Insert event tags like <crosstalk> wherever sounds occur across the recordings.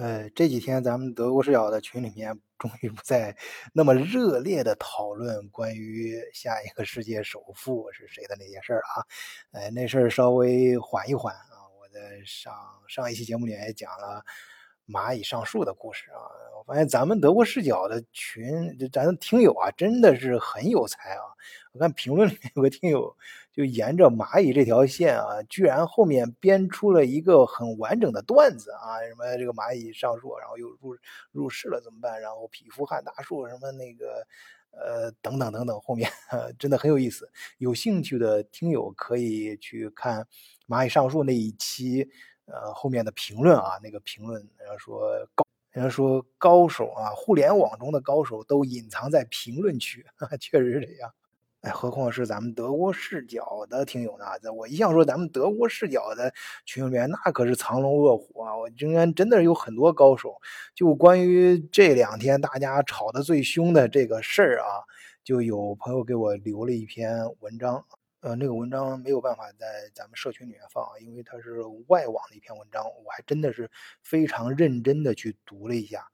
呃，这几天咱们德国视角的群里面，终于不再那么热烈的讨论关于下一个世界首富是谁的那些事儿啊。呃，那事儿稍微缓一缓啊。我在上上一期节目里也讲了蚂蚁上树的故事啊。我发现咱们德国视角的群，咱听友啊，真的是很有才啊。我看评论里面有个听友。就沿着蚂蚁这条线啊，居然后面编出了一个很完整的段子啊！什么这个蚂蚁上树，然后又入入室了怎么办？然后匹夫撼大树，什么那个呃等等等等，后面 <laughs> 真的很有意思。有兴趣的听友可以去看蚂蚁上树那一期，呃后面的评论啊，那个评论人家说高，人家说高手啊，互联网中的高手都隐藏在评论区，<laughs> 确实是这样。哎，何况是咱们德国视角的听友呢？我一向说咱们德国视角的群里面，那可是藏龙卧虎啊！我今天真的有很多高手。就关于这两天大家吵得最凶的这个事儿啊，就有朋友给我留了一篇文章。呃，那个文章没有办法在咱们社群里面放，因为它是外网的一篇文章，我还真的是非常认真的去读了一下。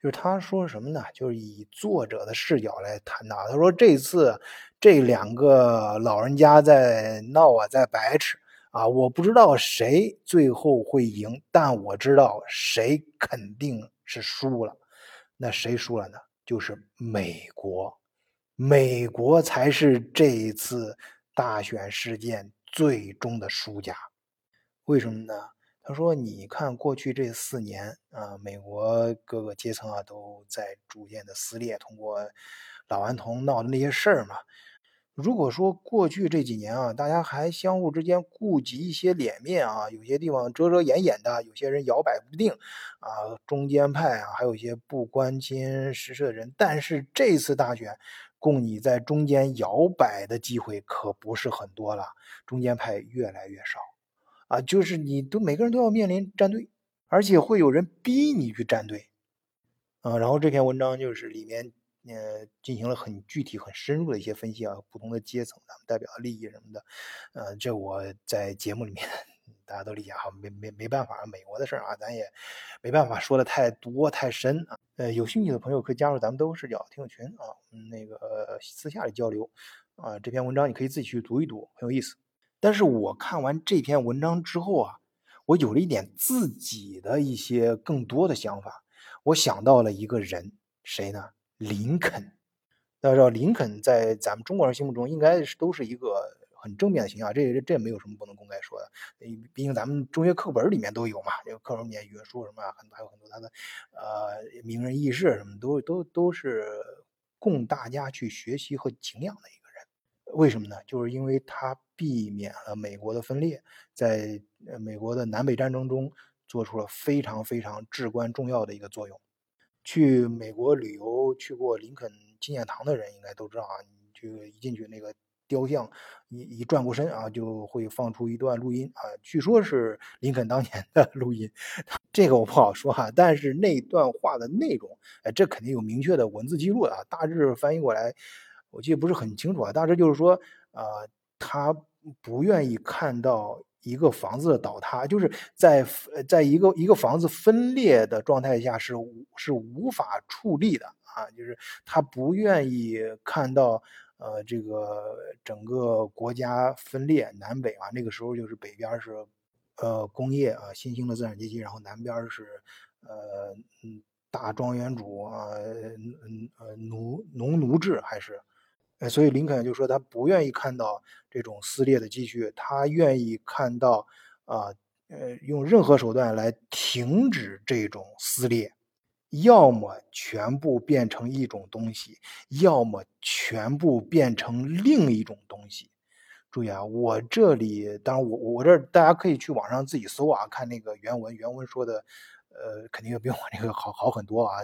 就是他说什么呢？就是以作者的视角来谈的。他说这次这两个老人家在闹啊，在白痴啊，我不知道谁最后会赢，但我知道谁肯定是输了。那谁输了呢？就是美国，美国才是这一次大选事件最终的输家。为什么呢？他说：“你看，过去这四年啊，美国各个阶层啊都在逐渐的撕裂，通过老顽童闹的那些事儿嘛。如果说过去这几年啊，大家还相互之间顾及一些脸面啊，有些地方遮遮掩掩的，有些人摇摆不定啊，中间派啊，还有一些不关心时事的人。但是这次大选，供你在中间摇摆的机会可不是很多了，中间派越来越少。”啊，就是你都每个人都要面临站队，而且会有人逼你去站队，啊，然后这篇文章就是里面呃进行了很具体、很深入的一些分析啊，不同的阶层他们代表的利益什么的，呃，这我在节目里面 <laughs> 大家都理解哈，没没没办法，美国的事儿啊，咱也没办法说的太多太深啊，呃，有兴趣的朋友可以加入咱们都视角听友群啊，那个私下里交流。啊，这篇文章你可以自己去读一读，很有意思。但是我看完这篇文章之后啊，我有了一点自己的一些更多的想法。我想到了一个人，谁呢？林肯。大家知道，林肯在咱们中国人心目中应该是都是一个很正面的形象，这这没有什么不能公开说的。毕竟咱们中学课本里面都有嘛，这个课本里面约书什么，很还有很多他的呃名人轶事什么，都都都是供大家去学习和敬仰的一个。为什么呢？就是因为他。避免了美国的分裂，在呃美国的南北战争中做出了非常非常至关重要的一个作用。去美国旅游去过林肯纪念堂的人应该都知道啊，你这个一进去那个雕像一一转过身啊，就会放出一段录音啊，据说是林肯当年的录音，<laughs> 这个我不好说哈，但是那段话的内容，哎，这肯定有明确的文字记录啊，大致翻译过来，我记得不是很清楚啊，大致就是说呃，他。不愿意看到一个房子的倒塌，就是在在一个一个房子分裂的状态下是是无法矗立的啊，就是他不愿意看到呃这个整个国家分裂南北啊，那个时候就是北边是呃工业啊新兴的资产阶级，然后南边是呃大庄园主啊呃奴农奴制还是。哎，所以林肯就说他不愿意看到这种撕裂的继续，他愿意看到啊，呃，用任何手段来停止这种撕裂，要么全部变成一种东西，要么全部变成另一种东西。注意啊，我这里当然我我这大家可以去网上自己搜啊，看那个原文，原文说的，呃，肯定要比我这个好好很多啊。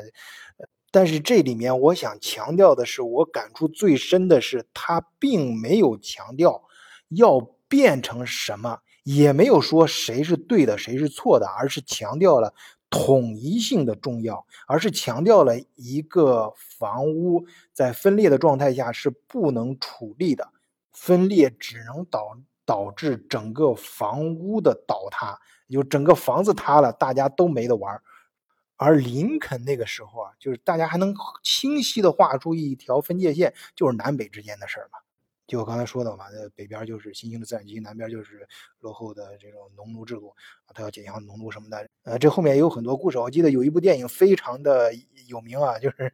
但是这里面我想强调的是，我感触最深的是，他并没有强调要变成什么，也没有说谁是对的，谁是错的，而是强调了统一性的重要，而是强调了一个房屋在分裂的状态下是不能处立的，分裂只能导导致整个房屋的倒塌，就整个房子塌了，大家都没得玩儿而林肯那个时候啊，就是大家还能清晰的画出一条分界线，就是南北之间的事儿嘛。就我刚才说的嘛，那北边就是新兴的资产阶级，南边就是落后的这种农奴制度啊，他要解放农奴什么的。呃，这后面也有很多故事。我记得有一部电影非常的有名啊，就是 <laughs>《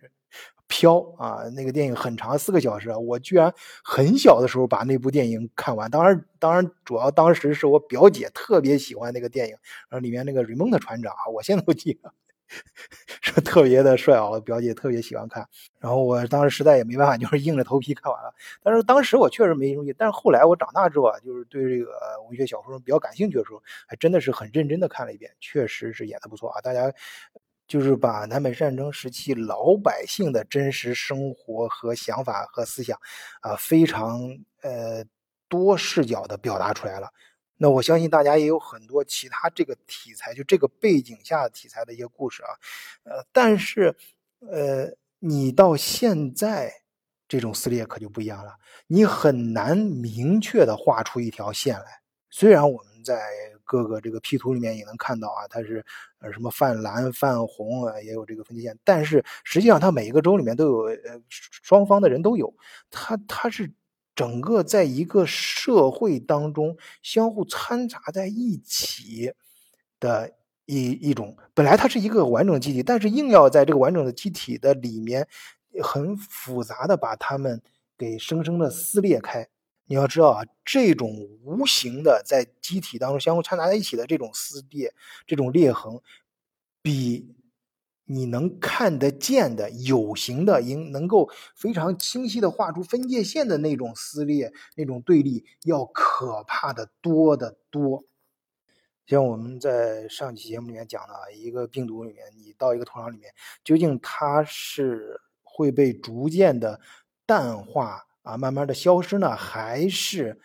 飘》啊，那个电影很长，四个小时啊。我居然很小的时候把那部电影看完。当然，当然主要当时是我表姐特别喜欢那个电影，然后里面那个瑞蒙特船长啊，我现在都记得。<laughs> 说特别的帅啊，我表姐特别喜欢看，然后我当时实在也没办法，就是硬着头皮看完了。但是当时我确实没注意，但是后来我长大之后啊，就是对这个文学小说比较感兴趣的时候，还真的是很认真的看了一遍，确实是演的不错啊。大家就是把南北战争时期老百姓的真实生活和想法和思想啊，非常呃多视角的表达出来了。那我相信大家也有很多其他这个题材，就这个背景下题材的一些故事啊，呃，但是，呃，你到现在这种撕裂可就不一样了，你很难明确的画出一条线来。虽然我们在各个这个 P 图里面也能看到啊，它是呃什么泛蓝、泛红啊，也有这个分界线，但是实际上它每一个州里面都有，呃，双方的人都有，它它是。整个在一个社会当中相互掺杂在一起的一一种，本来它是一个完整机体，但是硬要在这个完整的机体的里面很复杂的把它们给生生的撕裂开。你要知道啊，这种无形的在机体当中相互掺杂在一起的这种撕裂、这种裂痕，比。你能看得见的有形的，应能够非常清晰的画出分界线的那种撕裂、那种对立，要可怕的多得多。像我们在上期节目里面讲的，一个病毒里面，你到一个土壤里面，究竟它是会被逐渐的淡化啊，慢慢的消失呢，还是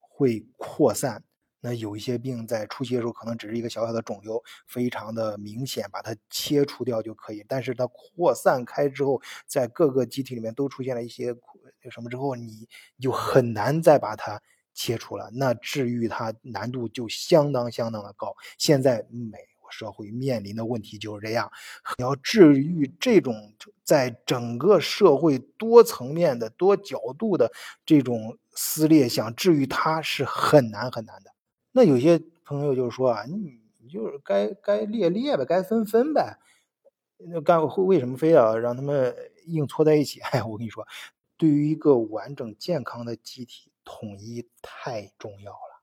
会扩散？那有一些病在初期的时候可能只是一个小小的肿瘤，非常的明显，把它切除掉就可以。但是它扩散开之后，在各个机体里面都出现了一些什么之后，你就很难再把它切除了。那治愈它难度就相当相当的高。现在美国社会面临的问题就是这样，你要治愈这种在整个社会多层面的、多角度的这种撕裂，想治愈它是很难很难的。那有些朋友就是说啊，你就是该该裂裂呗，该分分呗，那干为什么非要让他们硬搓在一起？<laughs> 哎，我跟你说，对于一个完整健康的机体，统一太重要了。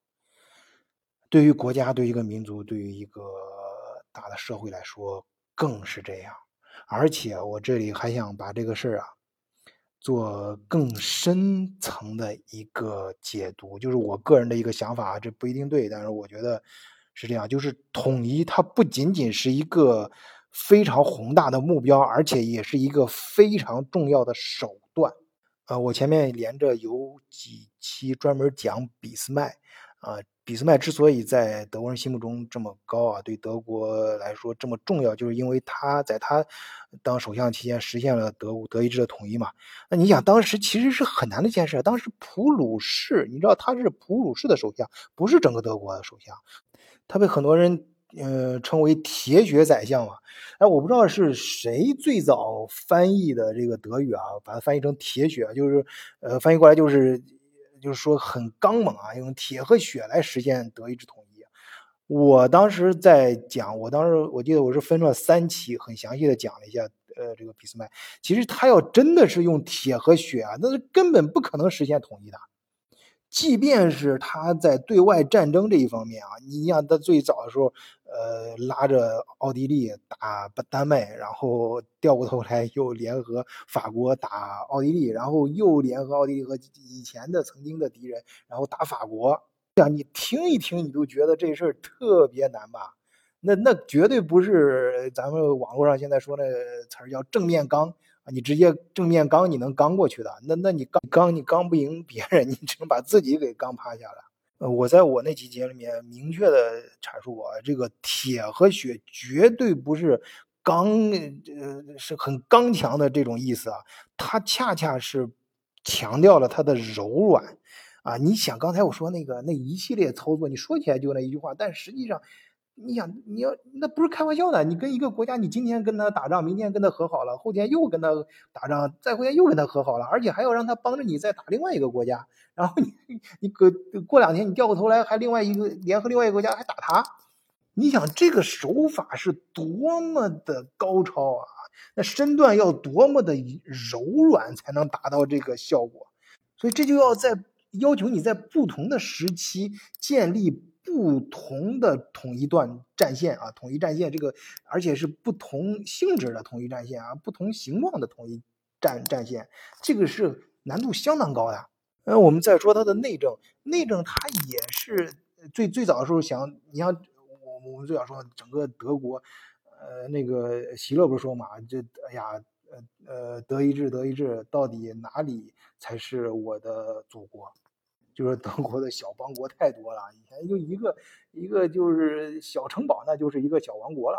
对于国家，对于一个民族，对于一个大的社会来说，更是这样。而且我这里还想把这个事儿啊。做更深层的一个解读，就是我个人的一个想法，这不一定对，但是我觉得是这样。就是统一，它不仅仅是一个非常宏大的目标，而且也是一个非常重要的手段。呃，我前面连着有几期专门讲俾斯麦。啊，俾斯麦之所以在德国人心目中这么高啊，对德国来说这么重要，就是因为他在他当首相期间实现了德德意志的统一嘛。那你想，当时其实是很难的一件事。当时普鲁士，你知道他是普鲁士的首相，不是整个德国的首相。他被很多人呃称为“铁血宰相”嘛。哎，我不知道是谁最早翻译的这个德语啊，把它翻译成“铁血”，就是呃翻译过来就是。就是说很刚猛啊，用铁和血来实现德意志统一。我当时在讲，我当时我记得我是分了三期，很详细的讲了一下，呃，这个俾斯麦。其实他要真的是用铁和血啊，那是根本不可能实现统一的。即便是他在对外战争这一方面啊，你像他最早的时候，呃，拉着奥地利打丹麦，然后掉过头来又联合法国打奥地利，然后又联合奥地利和以前的曾经的敌人，然后打法国。这样你听一听，你都觉得这事儿特别难吧？那那绝对不是咱们网络上现在说那词儿叫正面刚。你直接正面刚，你能刚过去的？那那你刚刚你刚不赢别人，你只能把自己给刚趴下了。呃，我在我那几节里面明确的阐述过，这个铁和血绝对不是刚，呃，是很刚强的这种意思啊。它恰恰是强调了它的柔软啊。你想刚才我说那个那一系列操作，你说起来就那一句话，但实际上你想，你要那不是开玩笑的。你跟一个国家，你今天跟他打仗，明天跟他和好了，后天又跟他打仗，再后天又跟他和好了，而且还要让他帮着你再打另外一个国家。然后你你隔过两天，你掉过头来还另外一个联合另外一个国家还打他。你想这个手法是多么的高超啊！那身段要多么的柔软才能达到这个效果？所以这就要在要求你在不同的时期建立。不同的统一段战线啊，统一战线这个，而且是不同性质的统一战线啊，不同形状的统一战战线，这个是难度相当高的。呃，我们再说它的内政，内政它也是最最早的时候想，你像我我们最早说整个德国，呃，那个希勒不是说嘛，这哎呀，呃呃，德意志德意志到底哪里才是我的祖国？就是德国的小邦国太多了，以前就一个一个就是小城堡，那就是一个小王国了。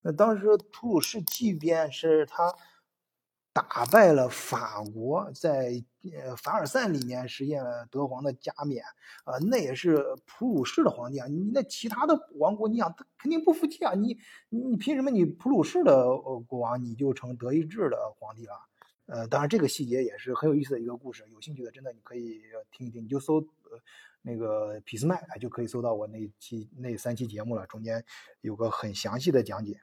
那当时普鲁士即便是他打败了法国，在呃凡尔赛里面实现了德皇的加冕，啊，那也是普鲁士的皇帝啊。你那其他的王国，你想他肯定不服气啊。你你凭什么你普鲁士的国王你就成德意志的皇帝了？呃，当然这个细节也是很有意思的一个故事，有兴趣的真的你可以听一听，你就搜呃那个俾斯麦，就可以搜到我那期那三期节目了，中间有个很详细的讲解。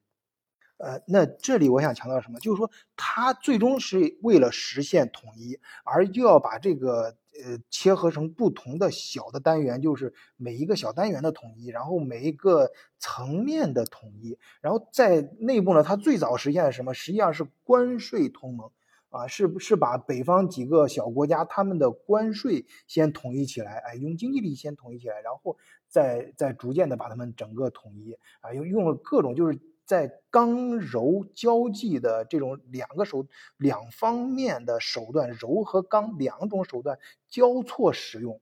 呃，那这里我想强调什么？就是说他最终是为了实现统一，而又要把这个呃切合成不同的小的单元，就是每一个小单元的统一，然后每一个层面的统一，然后在内部呢，他最早实现的什么？实际上是关税同盟。啊，是不是把北方几个小国家他们的关税先统一起来？哎，用经济力先统一起来，然后再再逐渐的把他们整个统一。啊，用用了各种就是在刚柔交际的这种两个手两方面的手段，柔和刚两种手段交错使用。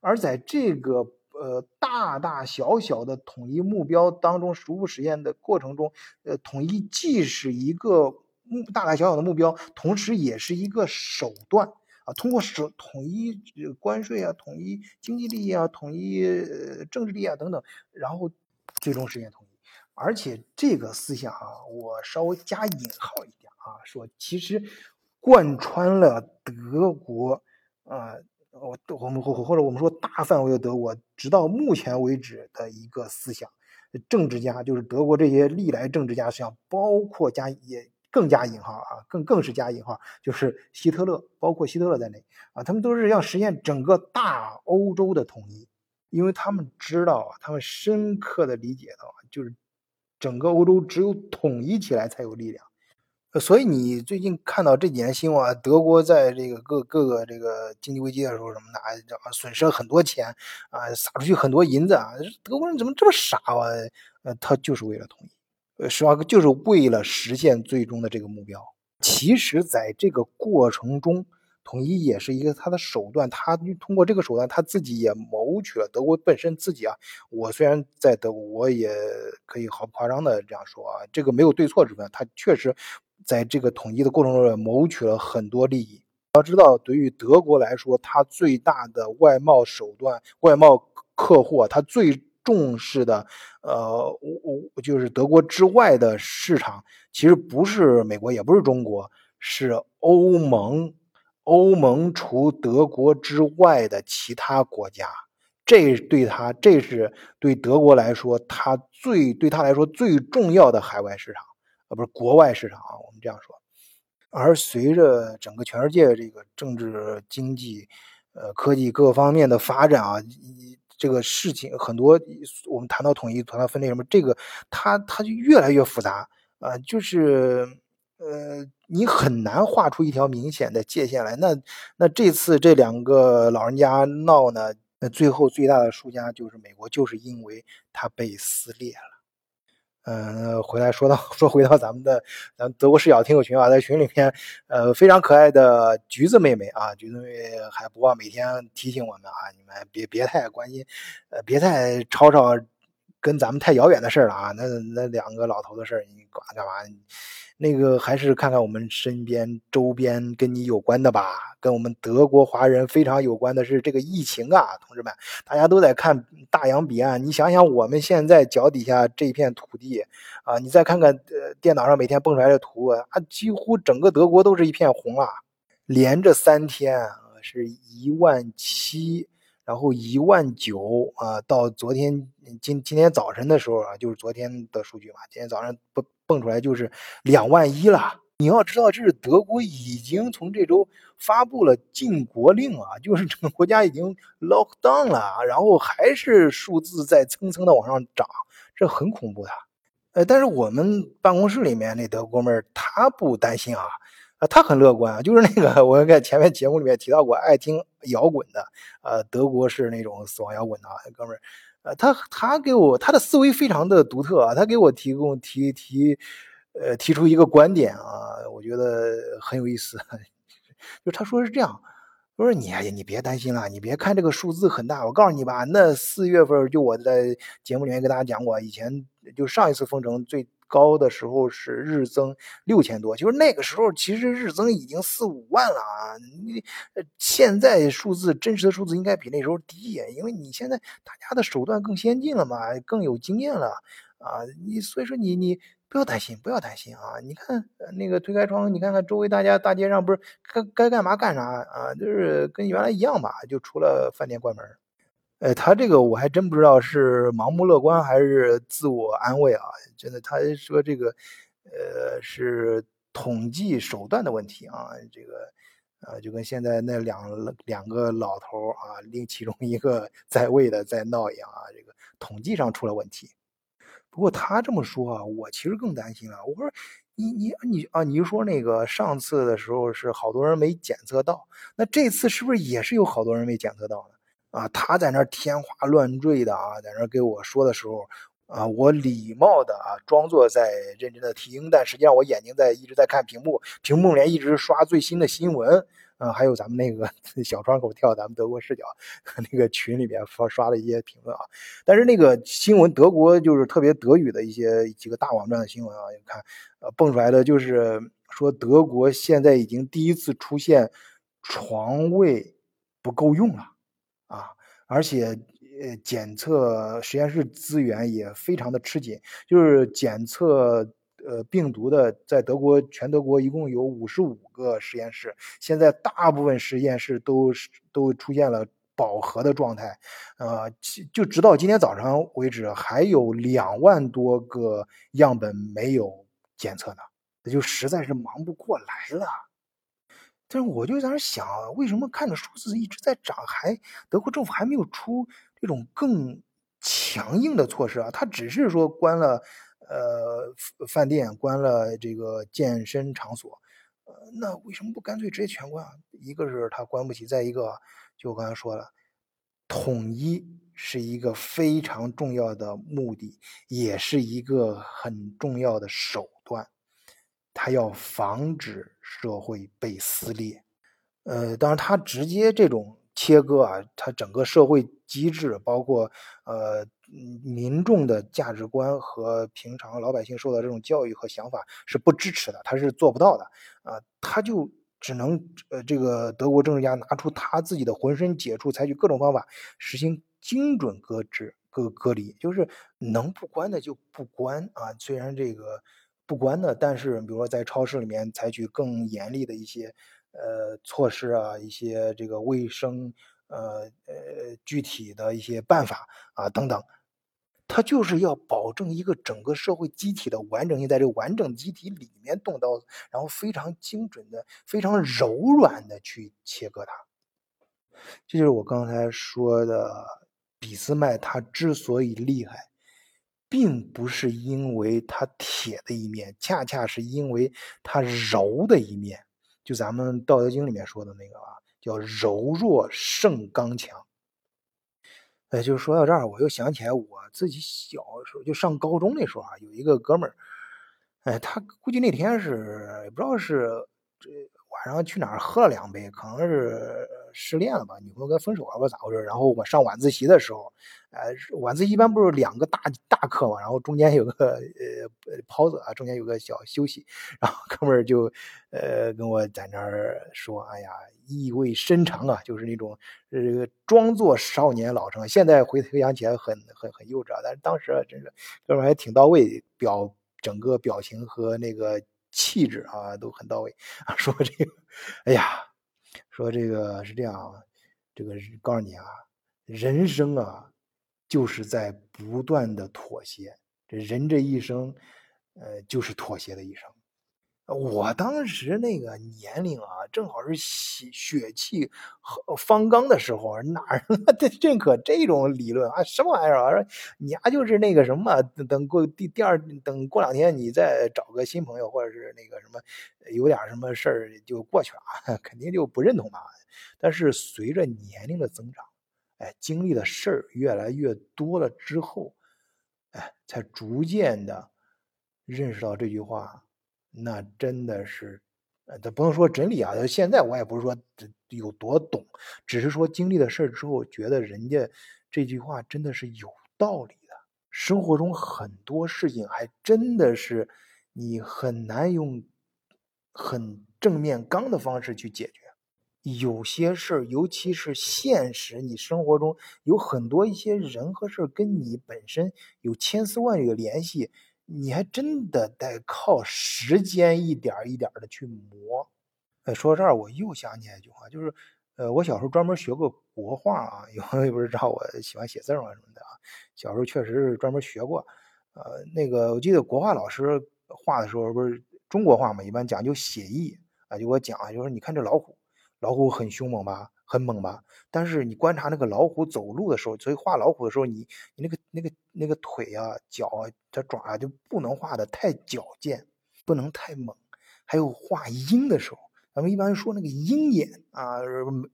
而在这个呃大大小小的统一目标当中，逐步实现的过程中，呃，统一既是一个。目大大小小的目标，同时也是一个手段啊。通过手统一关税啊，统一经济利益啊，统一政治利益啊等等，然后最终实现统一。而且这个思想啊，我稍微加引号一点啊，说其实贯穿了德国啊，我我们或或者我们说大范围的德国，直到目前为止的一个思想，政治家就是德国这些历来政治家思想，包括加也。更加引号啊，更更是加引号，就是希特勒，包括希特勒在内啊，他们都是要实现整个大欧洲的统一，因为他们知道啊，他们深刻的理解到，就是整个欧洲只有统一起来才有力量。所以你最近看到这几年新闻，德国在这个各各个这个经济危机的时候什么的啊，损失了很多钱啊，撒出去很多银子啊，德国人怎么这么傻啊？呃，他就是为了统一。呃，实话就是为了实现最终的这个目标。其实，在这个过程中，统一也是一个他的手段。他通过这个手段，他自己也谋取了德国本身自己啊。我虽然在德国，我也可以毫不夸张的这样说啊，这个没有对错之分。他确实在这个统一的过程中谋取了很多利益。要知道，对于德国来说，他最大的外贸手段、外贸客户啊，他最。重视的，呃，我我就是德国之外的市场，其实不是美国，也不是中国，是欧盟。欧盟除德国之外的其他国家，这对他，这是对德国来说，他最对他来说最重要的海外市场，啊，不是国外市场啊，我们这样说。而随着整个全世界这个政治、经济、呃，科技各方面的发展啊，这个事情很多，我们谈到统一、谈到分裂什么，这个它它就越来越复杂啊，就是呃，你很难画出一条明显的界限来。那那这次这两个老人家闹呢，那最后最大的输家就是美国，就是因为它被撕裂了。嗯，回来说到 <laughs> 说回到咱们的咱们德国视角听友群啊，在群里面，呃，非常可爱的橘子妹妹啊，橘子妹妹还不忘每天提醒我们啊，你们别别太关心，呃，别太吵吵跟咱们太遥远的事儿了啊！那那两个老头的事儿，你管干嘛？那个还是看看我们身边周边跟你有关的吧。跟我们德国华人非常有关的是这个疫情啊，同志们，大家都在看大洋彼岸。你想想我们现在脚底下这片土地啊，你再看看呃电脑上每天蹦出来的图啊，几乎整个德国都是一片红啊。连着三天是一万七。然后一万九啊，到昨天今今天早晨的时候啊，就是昨天的数据嘛，今天早上不蹦出来就是两万一了。你要知道，这是德国已经从这周发布了禁国令啊，就是整个国家已经 lock down 了，然后还是数字在蹭蹭的往上涨，这很恐怖的。呃，但是我们办公室里面那德国妹儿她不担心啊。啊，他很乐观啊，就是那个我在前面节目里面提到过，爱听摇滚的，呃，德国是那种死亡摇滚的哥们儿，呃，他他给我他的思维非常的独特啊，他给我提供提提，呃，提出一个观点啊，我觉得很有意思，<laughs> 就他说是这样，我说你哎呀你别担心了，你别看这个数字很大，我告诉你吧，那四月份就我在节目里面跟大家讲过，以前就上一次封城最。高的时候是日增六千多，就是那个时候其实日增已经四五万了啊！你现在数字真实的数字应该比那时候低，因为你现在大家的手段更先进了嘛，更有经验了啊！你所以说你你不要担心，不要担心啊！你看那个推开窗，你看看周围大家大街上不是该该干嘛干啥啊？就是跟原来一样吧，就除了饭店关门。呃，他这个我还真不知道是盲目乐观还是自我安慰啊！真的，他说这个，呃，是统计手段的问题啊。这个，呃，就跟现在那两两个老头啊，另其中一个 <laughs> 在位的在闹一样啊，这个统计上出了问题。不过他这么说啊，我其实更担心了。我说，你你你啊，你说那个上次的时候是好多人没检测到，那这次是不是也是有好多人没检测到呢？啊，他在那天花乱坠的啊，在那给我说的时候，啊，我礼貌的啊，装作在认真的听，但实际上我眼睛在一直在看屏幕，屏幕里面一直刷最新的新闻，啊，还有咱们那个 <laughs> 小窗口跳咱们德国视角 <laughs> 那个群里面发刷的一些评论啊，但是那个新闻德国就是特别德语的一些几个大网站的新闻啊，你看，呃，蹦出来的就是说德国现在已经第一次出现床位不够用了。啊，而且呃，检测实验室资源也非常的吃紧，就是检测呃病毒的，在德国全德国一共有五十五个实验室，现在大部分实验室都都出现了饱和的状态，呃，就直到今天早上为止，还有两万多个样本没有检测呢，那就实在是忙不过来了。但是我就在那想，为什么看着数字一直在涨，还德国政府还没有出这种更强硬的措施啊？他只是说关了呃饭店，关了这个健身场所，呃，那为什么不干脆直接全关啊？一个是他关不起，再一个就我刚才说了，统一是一个非常重要的目的，也是一个很重要的手段。他要防止社会被撕裂，呃，当然他直接这种切割啊，他整个社会机制，包括呃民众的价值观和平常老百姓受到这种教育和想法是不支持的，他是做不到的啊，他就只能呃这个德国政治家拿出他自己的浑身解数，采取各种方法实行精准隔职、隔隔离，就是能不关的就不关啊，虽然这个。不关的，但是比如说在超市里面采取更严厉的一些呃措施啊，一些这个卫生呃呃具体的一些办法啊等等，它就是要保证一个整个社会机体的完整性，在这个完整机体里面动刀子，然后非常精准的、非常柔软的去切割它。这就是我刚才说的，俾斯麦他之所以厉害。并不是因为他铁的一面，恰恰是因为他柔的一面。就咱们《道德经》里面说的那个啊，叫“柔弱胜刚强”。哎，就说到这儿，我又想起来我自己小时候，就上高中那时候啊，有一个哥们儿，哎，他估计那天是也不知道是这晚上去哪儿喝了两杯，可能是失恋了吧，女朋友跟分手了，不知道咋回事。然后我上晚自习的时候，呃，晚自习一般不是两个大大课嘛，然后中间有个呃 pause 啊，中间有个小休息，然后哥们儿就呃跟我在那儿说，哎呀，意味深长啊，就是那种呃装作少年老成。现在回头想起来很很很幼稚啊，但是当时，真是哥们儿还挺到位，表整个表情和那个气质啊都很到位啊，<laughs> 说这个，哎呀。说这个是这样，这个告诉你啊，人生啊，就是在不断的妥协。这人这一生，呃，就是妥协的一生。我当时那个年龄啊，正好是血血气方刚的时候，哪认 <laughs> 可这种理论啊？什么玩意儿啊？你丫就是那个什么，等过第第二，等过两天你再找个新朋友，或者是那个什么，有点什么事儿就过去了啊，<laughs> 肯定就不认同他。但是随着年龄的增长，哎，经历的事儿越来越多了之后，哎，才逐渐的认识到这句话。那真的是，呃，这不能说真理啊。现在我也不是说有多懂，只是说经历了事儿之后，觉得人家这句话真的是有道理的。生活中很多事情还真的是你很难用很正面刚的方式去解决。有些事儿，尤其是现实，你生活中有很多一些人和事儿跟你本身有千丝万缕的联系。你还真的得靠时间一点一点的去磨。哎，说到这儿，我又想起来一句话，就是，呃，我小时候专门学过国画啊，有朋友不是知道我喜欢写字嘛什么的啊，小时候确实是专门学过。呃，那个我记得国画老师画的时候，不是中国画嘛，一般讲究写意啊，就给我讲，就是你看这老虎，老虎很凶猛吧？很猛吧？但是你观察那个老虎走路的时候，所以画老虎的时候，你你那个那个那个腿啊、脚啊、它爪啊，就不能画的太矫健，不能太猛。还有画鹰的时候，咱们一般说那个鹰眼啊，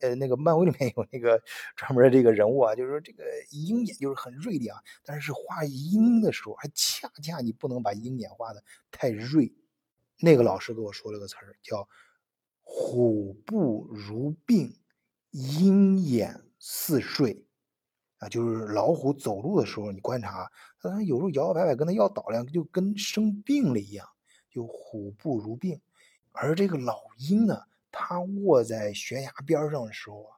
呃，那个漫威里面有那个专门这个人物啊，就是说这个鹰眼就是很锐利啊。但是画鹰的时候，还恰恰你不能把鹰眼画的太锐。那个老师给我说了个词儿，叫“虎步如病”。鹰眼似睡，啊，就是老虎走路的时候，你观察，它有时候摇摇摆摆，跟它要倒量，就跟生病了一样，就虎步如病。而这个老鹰呢，它卧在悬崖边上的时候啊，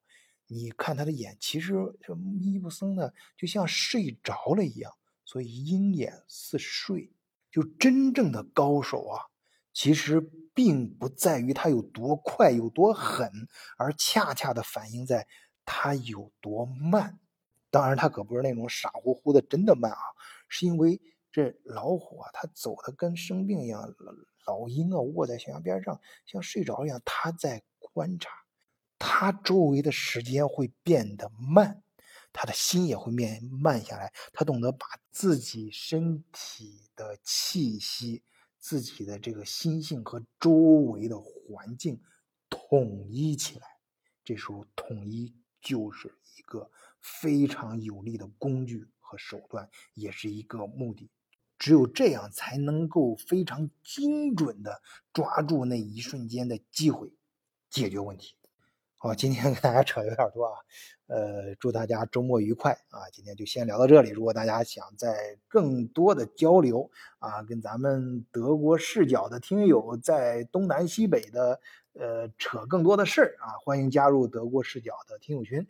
你看它的眼，其实就眯不僧的，就像睡着了一样。所以鹰眼似睡，就真正的高手啊。其实并不在于他有多快有多狠，而恰恰的反映在他有多慢。当然，他可不是那种傻乎乎的真的慢啊，是因为这老虎啊，它走的跟生病一样。老鹰啊，卧在悬崖边上，像睡着一样，它在观察，他周围的时间会变得慢，他的心也会变慢下来。他懂得把自己身体的气息。自己的这个心性和周围的环境统一起来，这时候统一就是一个非常有力的工具和手段，也是一个目的。只有这样，才能够非常精准的抓住那一瞬间的机会，解决问题。好，今天跟大家扯有点多啊，呃，祝大家周末愉快啊！今天就先聊到这里。如果大家想在更多的交流啊，跟咱们德国视角的听友在东南西北的呃扯更多的事儿啊，欢迎加入德国视角的听友群。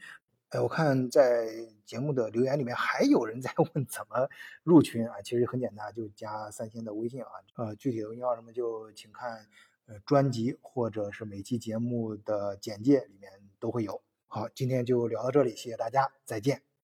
哎，我看在节目的留言里面还有人在 <laughs> 问怎么入群啊，其实很简单，就加三星的微信啊，呃，具体的要什么就请看。呃，专辑或者是每期节目的简介里面都会有。好，今天就聊到这里，谢谢大家，再见。